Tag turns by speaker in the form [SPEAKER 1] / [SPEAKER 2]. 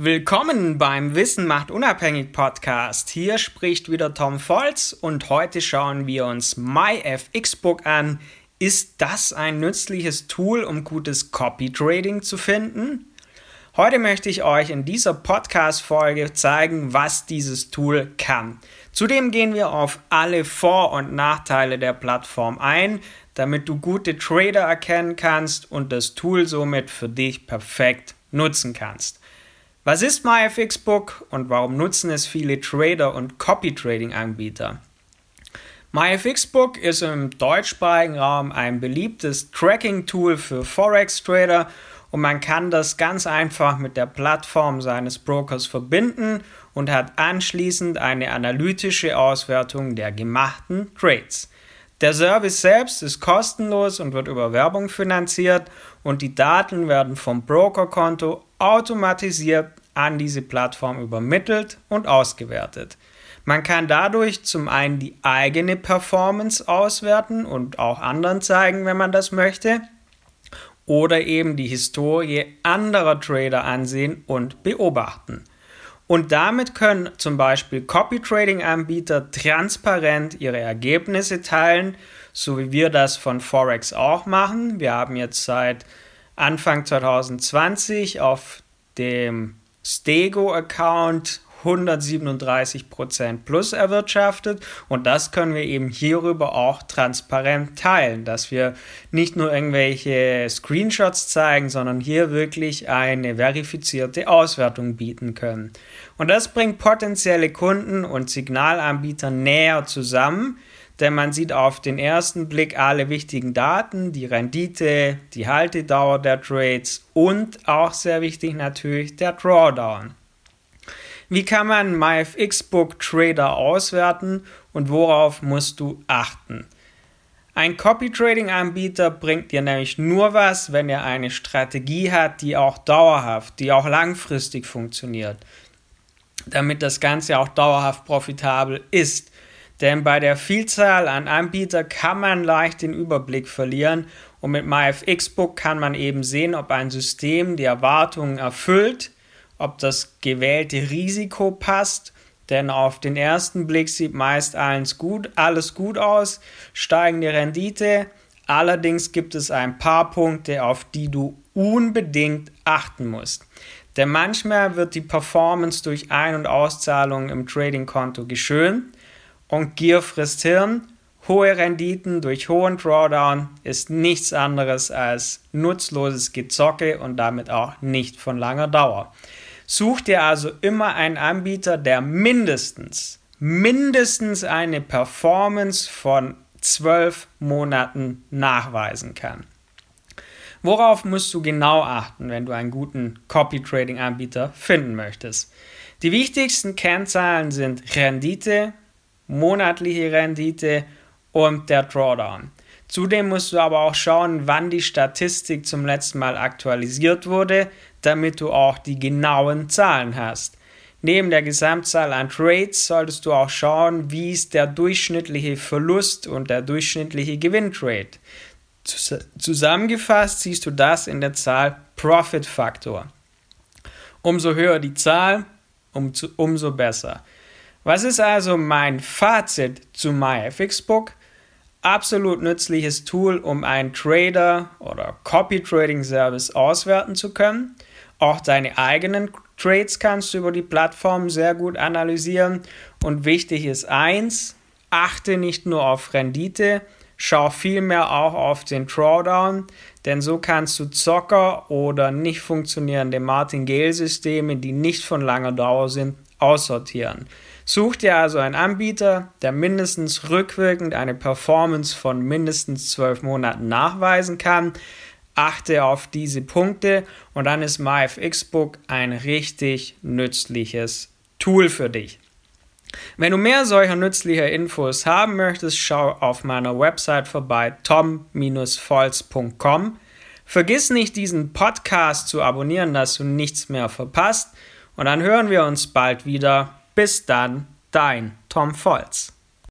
[SPEAKER 1] Willkommen beim Wissen macht unabhängig Podcast. Hier spricht wieder Tom Volz und heute schauen wir uns MyFXbook an. Ist das ein nützliches Tool, um gutes Copy Trading zu finden? Heute möchte ich euch in dieser Podcast-Folge zeigen, was dieses Tool kann. Zudem gehen wir auf alle Vor- und Nachteile der Plattform ein, damit du gute Trader erkennen kannst und das Tool somit für dich perfekt nutzen kannst. Was ist MyFXbook und warum nutzen es viele Trader und Copy-Trading-Anbieter? MyFXbook ist im deutschsprachigen Raum ein beliebtes Tracking-Tool für Forex-Trader und man kann das ganz einfach mit der Plattform seines Brokers verbinden und hat anschließend eine analytische Auswertung der gemachten Trades. Der Service selbst ist kostenlos und wird über Werbung finanziert und die Daten werden vom Brokerkonto automatisiert an diese Plattform übermittelt und ausgewertet. Man kann dadurch zum einen die eigene Performance auswerten und auch anderen zeigen, wenn man das möchte, oder eben die Historie anderer Trader ansehen und beobachten. Und damit können zum Beispiel Copy-Trading-Anbieter transparent ihre Ergebnisse teilen, so wie wir das von Forex auch machen. Wir haben jetzt seit Anfang 2020 auf dem Stego-Account 137% plus erwirtschaftet und das können wir eben hierüber auch transparent teilen, dass wir nicht nur irgendwelche Screenshots zeigen, sondern hier wirklich eine verifizierte Auswertung bieten können. Und das bringt potenzielle Kunden und Signalanbieter näher zusammen, denn man sieht auf den ersten Blick alle wichtigen Daten, die Rendite, die Haltedauer der Trades und auch sehr wichtig natürlich der Drawdown. Wie kann man MyFXbook Trader auswerten und worauf musst du achten? Ein Copy Trading Anbieter bringt dir nämlich nur was, wenn er eine Strategie hat, die auch dauerhaft, die auch langfristig funktioniert, damit das Ganze auch dauerhaft profitabel ist. Denn bei der Vielzahl an Anbietern kann man leicht den Überblick verlieren und mit MyFXbook kann man eben sehen, ob ein System die Erwartungen erfüllt ob das gewählte Risiko passt, denn auf den ersten Blick sieht meist alles gut, alles gut aus, steigende Rendite. Allerdings gibt es ein paar Punkte, auf die du unbedingt achten musst. Denn manchmal wird die Performance durch Ein- und Auszahlungen im Trading-Konto geschönt und Gier frisst Hirn. Hohe Renditen durch hohen Drawdown ist nichts anderes als nutzloses Gezocke und damit auch nicht von langer Dauer. Such dir also immer einen Anbieter, der mindestens, mindestens eine Performance von zwölf Monaten nachweisen kann. Worauf musst du genau achten, wenn du einen guten Copy-Trading-Anbieter finden möchtest? Die wichtigsten Kennzahlen sind Rendite, monatliche Rendite und der Drawdown. Zudem musst du aber auch schauen, wann die Statistik zum letzten Mal aktualisiert wurde, damit du auch die genauen Zahlen hast. Neben der Gesamtzahl an Trades solltest du auch schauen, wie ist der durchschnittliche Verlust und der durchschnittliche Gewinntrade. Zusammengefasst siehst du das in der Zahl Profit Faktor. Umso höher die Zahl, umso besser. Was ist also mein Fazit zu MyFXbook? Absolut nützliches Tool, um einen Trader oder Copy Trading Service auswerten zu können. Auch deine eigenen Trades kannst du über die Plattform sehr gut analysieren. Und wichtig ist eins, achte nicht nur auf Rendite, schau vielmehr auch auf den Drawdown, denn so kannst du Zocker oder nicht funktionierende Martingale-Systeme, die nicht von langer Dauer sind, aussortieren. Such dir also einen Anbieter, der mindestens rückwirkend eine Performance von mindestens zwölf Monaten nachweisen kann. Achte auf diese Punkte und dann ist MyFXbook ein richtig nützliches Tool für dich. Wenn du mehr solcher nützlicher Infos haben möchtest, schau auf meiner Website vorbei tom-volz.com. Vergiss nicht, diesen Podcast zu abonnieren, dass du nichts mehr verpasst. Und dann hören wir uns bald wieder. Bis dann, dein Tom Volz.